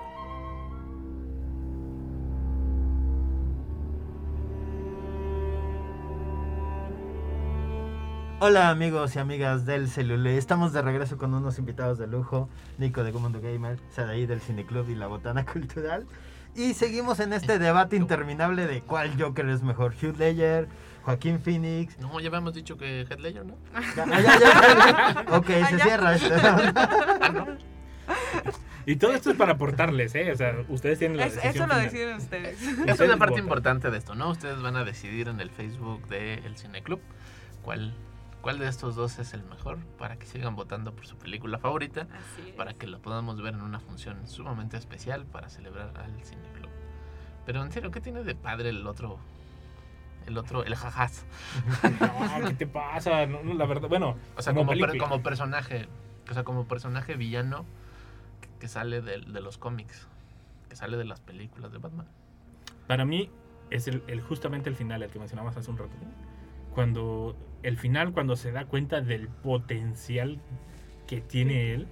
Hola amigos y amigas del celular, estamos de regreso con unos invitados de lujo, Nico de Mundo Gamer, Sadaí del Cineclub y la Botana Cultural. Y seguimos en este debate interminable de cuál Joker es mejor, Hugh Ledger, Joaquín Phoenix. No, ya habíamos dicho que Heath Ledger, ¿no? Ya, ah, ya, ya, ya. Ok, se cierra esto. Y todo esto es para aportarles, ¿eh? O sea, ustedes tienen la Es- decisión eso lo deciden ustedes. Esa es la parte votan. importante de esto, ¿no? Ustedes van a decidir en el Facebook del Cineclub cuál, cuál de estos dos es el mejor para que sigan votando por su película favorita, Así es. para que la podamos ver en una función sumamente especial para celebrar al Cineclub. Pero en serio, ¿qué tiene de padre el otro? El otro, el jajás. No, ¿qué te pasa? No, no, la verdad, bueno, O sea, como como, per- película. como personaje, O sea, como personaje villano que, que sale de, de los cómics, que sale de las películas de Batman. Para mí es el, el- justamente el final, el que mencionabas hace un rato. Cuando el final, cuando se da cuenta del potencial que tiene él,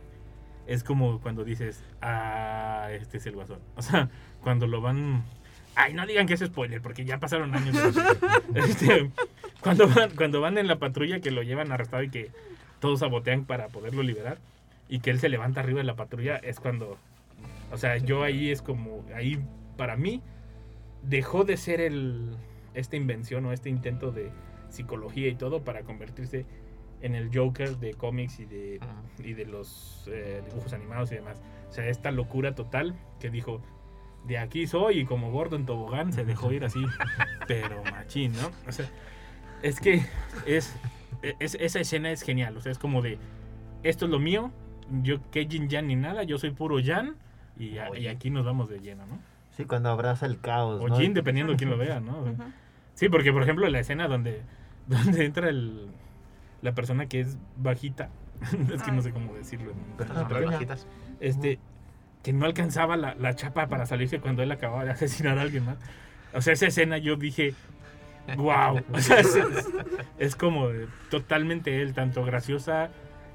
es como cuando dices, ah, este es el guasón. O sea, cuando lo van... Ay, no digan que es spoiler, porque ya pasaron años. de. Este, cuando, van, cuando van en la patrulla que lo llevan arrestado y que todos sabotean para poderlo liberar, y que él se levanta arriba de la patrulla, es cuando... O sea, yo ahí es como... Ahí, para mí, dejó de ser el, esta invención o este intento de psicología y todo para convertirse en el Joker de cómics y de, y de los eh, dibujos animados y demás. O sea, esta locura total que dijo, de aquí soy y como gordo en tobogán se dejó ir así, pero machín, ¿no? O sea, es que es, es- esa escena es genial, o sea, es como de, esto es lo mío, yo que Jin Jan ni nada, yo soy puro Jan y, a- y aquí nos vamos de lleno, ¿no? Sí, cuando abraza el caos. O ¿no? Jin, dependiendo de quién lo vea, ¿no? Sí, porque por ejemplo la escena donde, donde entra el, la persona que es bajita, es que no sé cómo decirlo. en- Persona en Las pequeña. bajitas. Este, que no alcanzaba la, la chapa para salirse cuando él acababa de asesinar a alguien más. O sea, esa escena yo dije, wow. O sea, es, es- es como de- totalmente él, tanto graciosa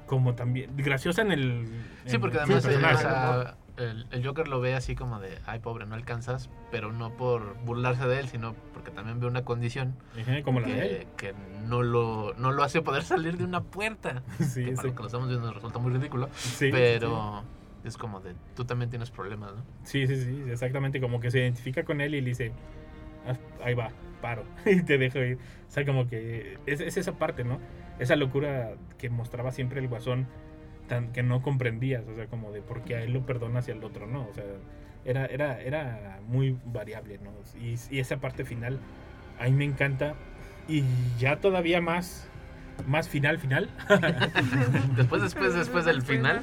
como también. Graciosa en el. Sí, en porque además el, personaje. o sea, el- el Joker lo ve así como de, ay pobre, no alcanzas, pero no por burlarse de él, sino porque también ve una condición como la de él. que, que no, lo, no lo hace poder salir de una puerta. Sí, que para sí. lo que lo estamos viendo resulta muy ridículo, Sí, pero es como de, tú también tienes problemas, ¿no? Sí, sí, sí, exactamente. Como que se identifica con él y le dice, "Ah, ahí va, paro. y te dejo ir. O sea, como que es, es esa parte, ¿no? Esa locura que mostraba siempre el guasón, tan, que no comprendías. O sea, como de por qué a él lo perdonas y al otro no. O sea, era, era, era muy variable, ¿no? Y, y esa parte final, a mí me encanta. Y ya todavía más, más final, final. Después, después, después del final,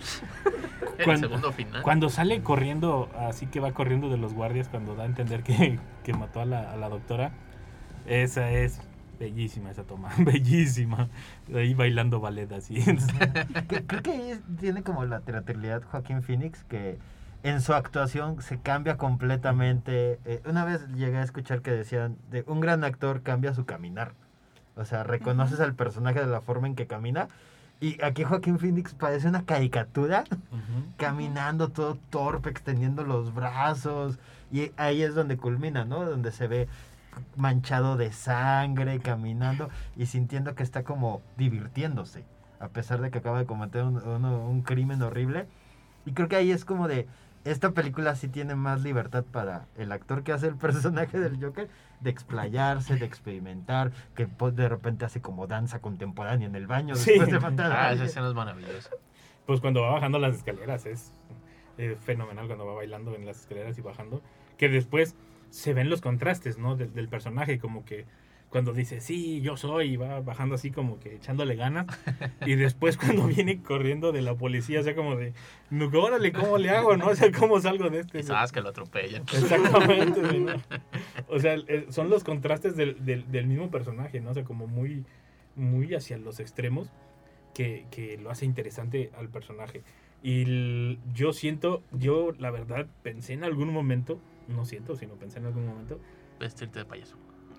el Cuando- segundo final. Cuando sale corriendo, así que va corriendo de los guardias, cuando da a entender que, que mató a la, a la doctora, esa es bellísima esa toma, bellísima. Ahí bailando ballet así. Creo que ahí tiene como la teatralidad Joaquín Phoenix que en su actuación se cambia completamente. Eh, una vez llegué a escuchar que decían, de un gran actor cambia su caminar. O sea, reconoces al personaje de la forma en que camina. Y aquí Joaquín Phoenix parece una caricatura, caminando todo torpe, extendiendo los brazos. Y ahí es donde culmina, ¿no? Donde se ve manchado de sangre, caminando y sintiendo que está como divirtiéndose, a pesar de que acaba de cometer un, un- un crimen horrible. Y creo que ahí es como de, esta película sí tiene más libertad para el actor que hace el personaje del Joker, de explayarse, de experimentar, que de repente hace como danza contemporánea en el baño Sí. después de matar a Ah, esa escena es maravillosa. Pues cuando va bajando las escaleras es eh, fenomenal cuando va bailando en las escaleras y bajando. Que después se ven los contrastes, ¿no? Del, del personaje, como que cuando dice, sí, yo soy, y va bajando así como que echándole ganas. Y después cuando viene corriendo de la policía, o sea, como de, no, órale, ¿cómo le hago, no? O sea, ¿cómo salgo de este? Quizás que lo atropellan. Exactamente. O sea, eh, son los contrastes del, del- del mismo personaje, ¿no? O sea, como muy, muy hacia los extremos que, que lo hace interesante al personaje. Y yo siento, yo la verdad pensé en algún momento, no siento, sino pensé en algún momento, Vestirte de payaso.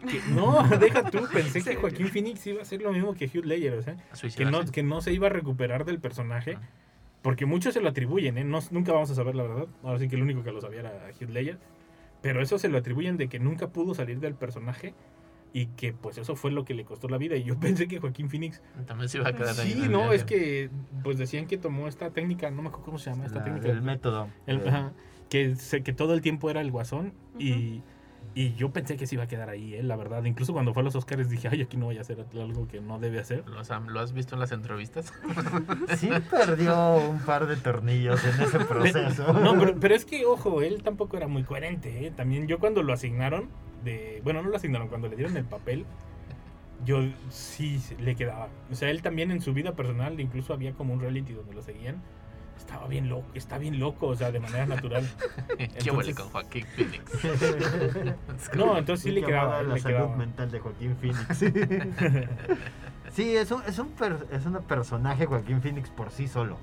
que no, deja tú, pensé que. Joaquín Phoenix iba a hacer lo mismo que Hugh Ledger, o sea, que no, que no se iba a recuperar del personaje. Ah. Porque muchos se lo atribuyen, ¿eh? No- nunca vamos a saber la verdad. Ahora sí que el único que lo sabía era Heath Ledger. Pero eso se lo atribuyen de que nunca pudo salir del personaje y que pues eso fue lo que le costó la vida. Y yo pensé que Joaquín Phoenix... También se iba a quedar ahí. Sí, el no, es que pues decían que tomó esta técnica, no me acuerdo cómo se llama esta La- técnica. el método. El- ajá, que, se- que todo el tiempo era el guasón y, y yo pensé que se iba a quedar ahí, ¿eh? la verdad. Incluso cuando fue a los Oscars dije, ay, aquí no voy a hacer algo que no debe hacer. ¿Lo has, ¿Lo has visto en las entrevistas? Sí perdió un par de tornillos en ese proceso. No, pero, pero es que, ojo, él tampoco era muy coherente. ¿eh? También yo cuando lo asignaron, de, bueno, no lo asignaron, cuando le dieron el papel, yo sí le quedaba. O sea, él también en su vida personal, incluso había como un reality donde lo seguían. Estaba bien loco, está bien loco, o sea, de manera natural. ¿Qué huele con Joaquín Phoenix? No, entonces sí le quedaba. la le salud quedaba. mental de Joaquín Phoenix. sí, es un, es un per- es un personaje Joaquín Phoenix por sí solo.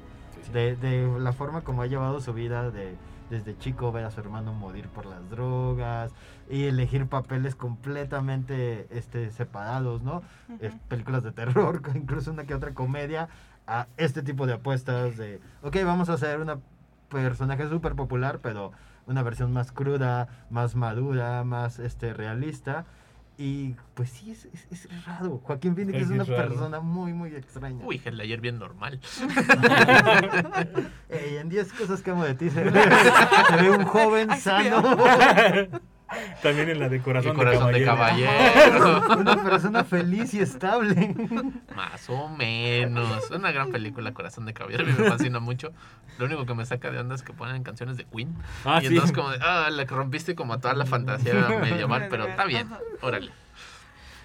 sí. De, de la forma como ha llevado su vida de desde chico ver a su hermano morir por las drogas y elegir papeles completamente este separados, ¿no? Películas de terror, incluso una que otra comedia, a este tipo de apuestas de, ok, vamos a hacer una personaje súper popular, pero una versión más cruda, más madura, más este realista. Y pues sí, es, es, es raro. Joaquín Phoenix Es es una raro. persona muy, muy extraña. Uy, Heath Ledger bien normal. Ey, en 10 cosas que amo de ti se ve, se ve un joven sano. También en la de Corazón, de de Caballero. Una persona feliz y estable. Más o menos. Una gran película, Corazón de Caballero. A mí me fascina mucho. Lo único que me saca de onda es que ponen canciones de Queen. Ah, y sí. entonces como de, ah, le rompiste como toda la fantasía medieval, pero está bien. Órale.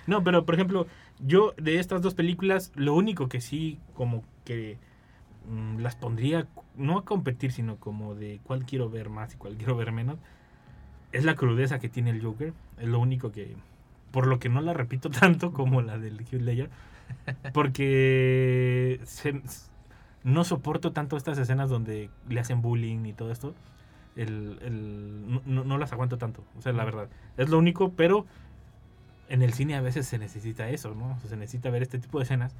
No, pero por ejemplo, yo de estas dos películas, lo único que sí como que mm, las pondría, no a competir, sino como de cuál quiero ver más y cuál quiero ver menos, es la crudeza que tiene el Joker. Es lo único que, por lo que no la repito tanto como la del Heath Ledger, porque se- no soporto tanto estas escenas donde le hacen bullying y todo esto. El, el- no- no, las aguanto tanto, o sea, la verdad. Es lo único, pero en el cine a veces se necesita eso, ¿no? O sea, se necesita ver este tipo de escenas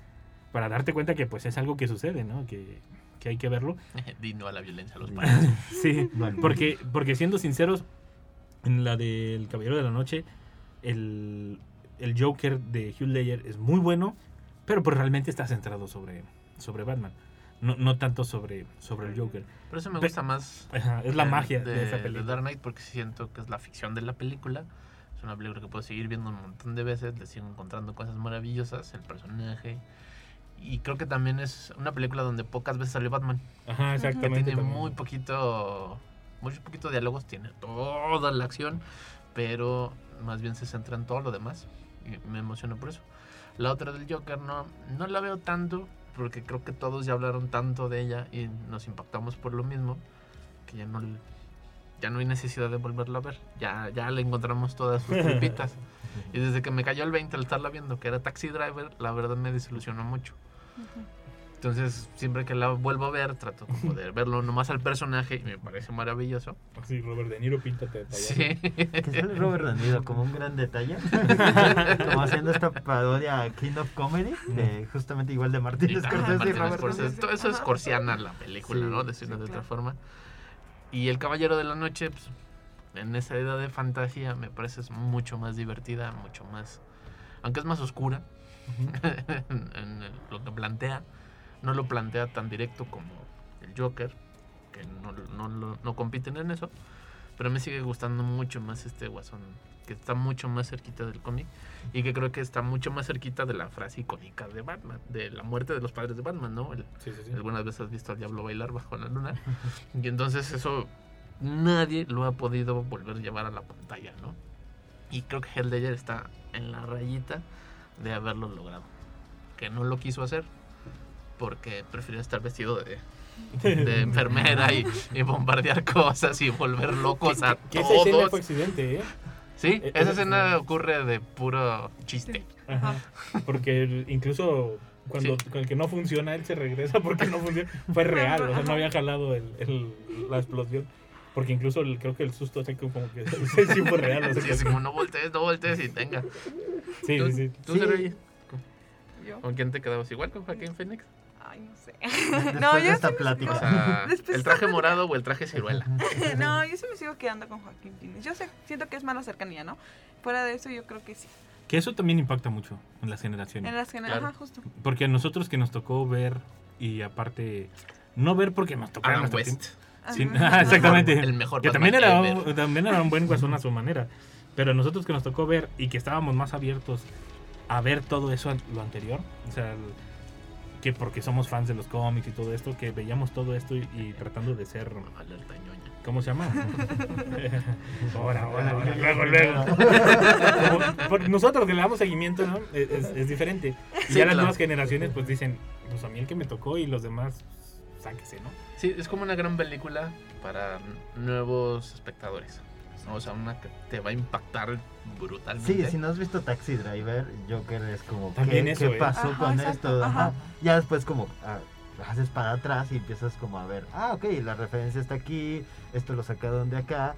para darte cuenta que pues es algo que sucede, ¿no? Que, que hay que verlo. Dino a la violencia a los padres. Sí, porque, porque siendo sinceros, en la del Caballero de la Noche, el, el Joker de Hugh Ledger es muy bueno, pero pues realmente está centrado sobre, sobre Batman. No, no tanto sobre, sobre el Joker. Por eso me Pe- gusta más. Ajá, es la de- magia de, esa película. Dark Knight porque siento que es la ficción de la película. Es una película que puedo seguir viendo un montón de veces. Le sigo encontrando cosas maravillosas. El personaje. Y creo que también es una película donde pocas veces salió Batman. Ajá, Que exactamente. tiene también. muy poquito. Muy poquito diálogos. Tiene toda la acción. Pero más bien se centra en todo lo demás. Y me emociona por eso. La otra del Joker no, no la veo tanto. Porque creo que todos ya hablaron tanto de ella. Y nos impactamos por lo mismo. Que ya no, ya no hay necesidad de volverla a ver. Ya, ya le encontramos todas sus tripitas. y desde que me cayó el 20 al estarla viendo, que era Taxi Driver, la verdad me desilusionó mucho. Entonces, siempre que la vuelvo a ver, trato como de verlo nomás al personaje y me parece maravilloso. Sí, Robert De Niro, píntate de payaso. Sí. Que sale Robert De Niro como un gran detalle. como haciendo esta parodia a King of Comedy. De, justamente igual de Martin Y- Scorsese y Robert De Scorsese. Todo eso es corsiana la película, Sí, ¿no? Decirlo sí, de otra forma. Y El Caballero de la Noche, pues, en esa edad de fantasía, me parece es mucho más divertida, mucho más. Aunque es más oscura en, lo que plantea, no lo plantea tan directo como el Joker, que no, no, no compiten en eso. Pero me sigue gustando mucho más este guasón, que está mucho más cerquita del cómic y que creo que está mucho más cerquita de la frase icónica de Batman, de la muerte de los padres de Batman, ¿no? El- Sí, sí, sí. algunas veces has visto al diablo bailar bajo la luna. Y entonces eso nadie lo ha podido volver a llevar a la pantalla, ¿no? Y creo que Ledger está en la rayita de haberlo logrado. Que no lo quiso hacer porque prefirió estar vestido de, de enfermera y, y bombardear cosas y volver locos a Que esa escena todos. fue accidente, ¿eh? Sí, Eh, esa eh, escena sí. ocurre de puro chiste. Ajá. Porque incluso cuando Sí. con el que no funciona, él se regresa porque no funciona. Fue real, o sea, no había jalado el, el- la explosión. Porque incluso el- creo que el susto así como que sí, sí fue real. o sea, Sí, que- como no voltees, no voltees y tenga. sí, ¿Tú, sí, sí. tú, Sí. ¿Con quién te quedabas? ¿Igual con Joaquín Phoenix? Ay, no sé. Después no, de yo esta sí plática. O sigo- sea, Después- ¿el traje morado o el traje ciruela? no, yo sí me sigo quedando con Joaquín Phoenix. Yo sé, siento que es más la cercanía, ¿no? Fuera de eso, yo creo que sí. Que eso también impacta mucho en las generaciones. En las Claro. Ajá, justo. Porque a nosotros que nos tocó ver y aparte no ver porque nos tocó Adam West. Sí, Ajá. exactamente. El mejor que también era, un, también era un buen guasón a su manera. Pero a nosotros que nos tocó ver y que estábamos más abiertos a ver todo eso, lo anterior, o sea, que porque somos fans de los cómics y todo esto, que veíamos todo esto y, y tratando de ser. ¿cómo se llama? ahora, ahora, ahora, luego, luego. Como- por nosotros que le damos seguimiento, ¿no? Es, es- es diferente. Y Sí, ya las claro. nuevas generaciones pues dicen, pues a mí el que me tocó y los demás, sáquese, ¿no? Sí, es como una gran película para nuevos espectadores. ¿No? O sea, una que te va a impactar brutalmente. Sí, si no has visto Taxi Driver, Joker es como, También ¿qué, eso, qué ¿eh? pasó Ajá, con exacto, esto? Ajá. Ya después como, ah, haces para atrás y empiezas como a ver, ah, ok, la referencia está aquí, esto lo sacaron de acá.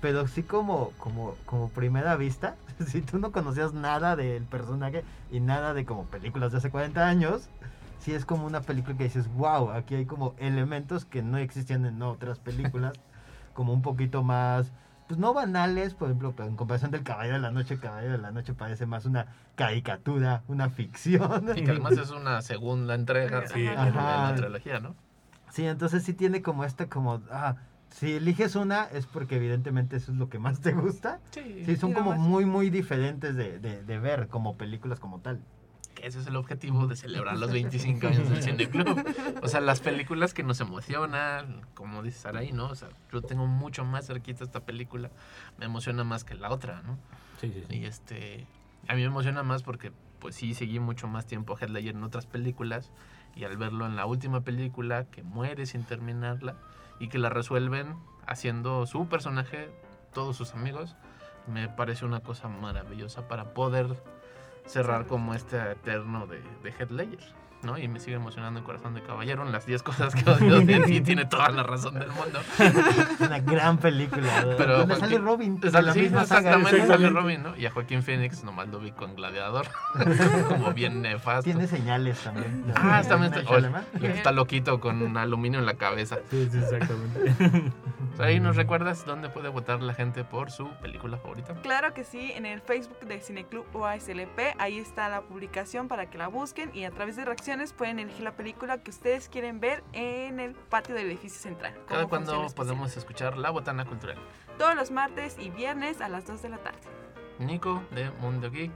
Pero sí como, como, como primera vista, si tú no conocías nada del personaje y nada de como películas de hace 40 años, sí es como una película que dices, wow, aquí hay como elementos que no existían en otras películas, como un poquito más, pues no banales, por ejemplo, pero en comparación del Caballero de la Noche, Caballero de la Noche parece más una caricatura, una ficción. Y que además es una segunda entrega Sí. de la trilogía, ¿no? Sí, entonces sí tiene como esta como, ah, si eliges una es porque evidentemente eso es lo que más te gusta. Sí. Sí, son como muy, muy diferentes de, de, de ver como películas como tal. Que ese es el objetivo de celebrar los 25 años del Cine Club. O sea, las películas que nos emocionan, como dice Saraí, ¿no? O sea, yo tengo mucho más cerquita esta película, me emociona más que la otra, ¿no? Sí, sí, sí. Y este, a mí me emociona más porque, pues sí, seguí mucho más tiempo a Heath Ledger en otras películas y al verlo en la última película, que muere sin terminarla y que la resuelven haciendo su personaje, todos sus amigos, me parece una cosa maravillosa para poder cerrar como este eterno de, de. ¿No? Y me sigue emocionando el corazón de caballero en las 10 cosas que odio de ti. Tiene toda la razón del mundo. Es una gran película. Pero donde Joaquín- sale Robin. Sale- sí, misma saga. exactamente, sale Robin, ¿no? Y a Joaquín Phoenix nomás lo vi con Gladiador. como bien nefasto. Tiene señales también. Ah, está, Night está, Shyamalan. está loquito con un aluminio en la cabeza. Sí, sí, exactamente. Ahí nos recuerdas dónde puede votar la gente por su película favorita. Claro que sí, en el Facebook de Cineclub OASLP, ahí está la publicación para que la busquen y a través de reacciones pueden elegir la película que ustedes quieren ver en el patio del edificio central. Cada cuando podemos escuchar La Botana Cultural. Todos los martes y viernes a las 2 de la tarde. Nico de Mundo Geek.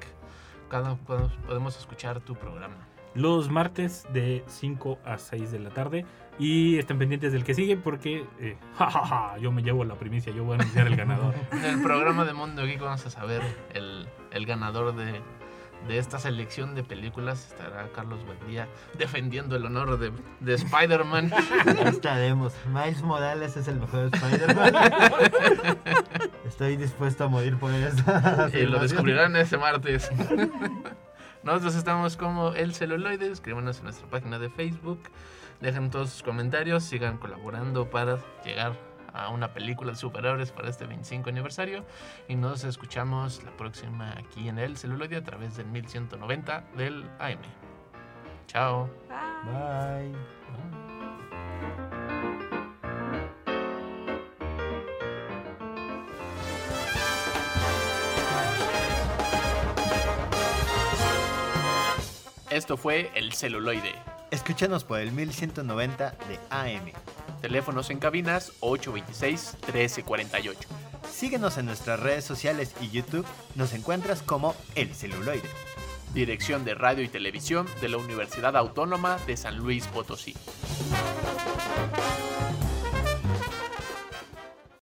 Cada podemos, podemos escuchar tu programa. Los martes de 5 a 6 de la tarde. Y estén pendientes del que sigue porque, eh, ja, ja, ja, yo me llevo la primicia, yo voy a anunciar el ganador. En el programa de Mundo Geek vamos a saber el, el ganador de, de esta selección de películas. Estará Carlos Buendía defendiendo el honor de, de Spider-Man. Ahí estaremos. Miles Morales es el mejor Spider-Man. Estoy dispuesto a morir por esa. y lo descubrirán ese martes. Nosotros estamos como El Celuloide. Escríbanos en nuestra página de Facebook. Dejen todos sus comentarios. Sigan colaborando para llegar a una película de superhéroes para este 25 aniversario. Y nos escuchamos la próxima aquí en El Celuloide a través del 1190 del AM. Chao. Bye. Bye. Esto fue El Celuloide. Escúchanos por el 1190 de AM. Teléfonos en cabinas 826-1348. Síguenos en nuestras redes sociales y YouTube. Nos encuentras como El Celuloide. Dirección de Radio y Televisión de la Universidad Autónoma de San Luis Potosí.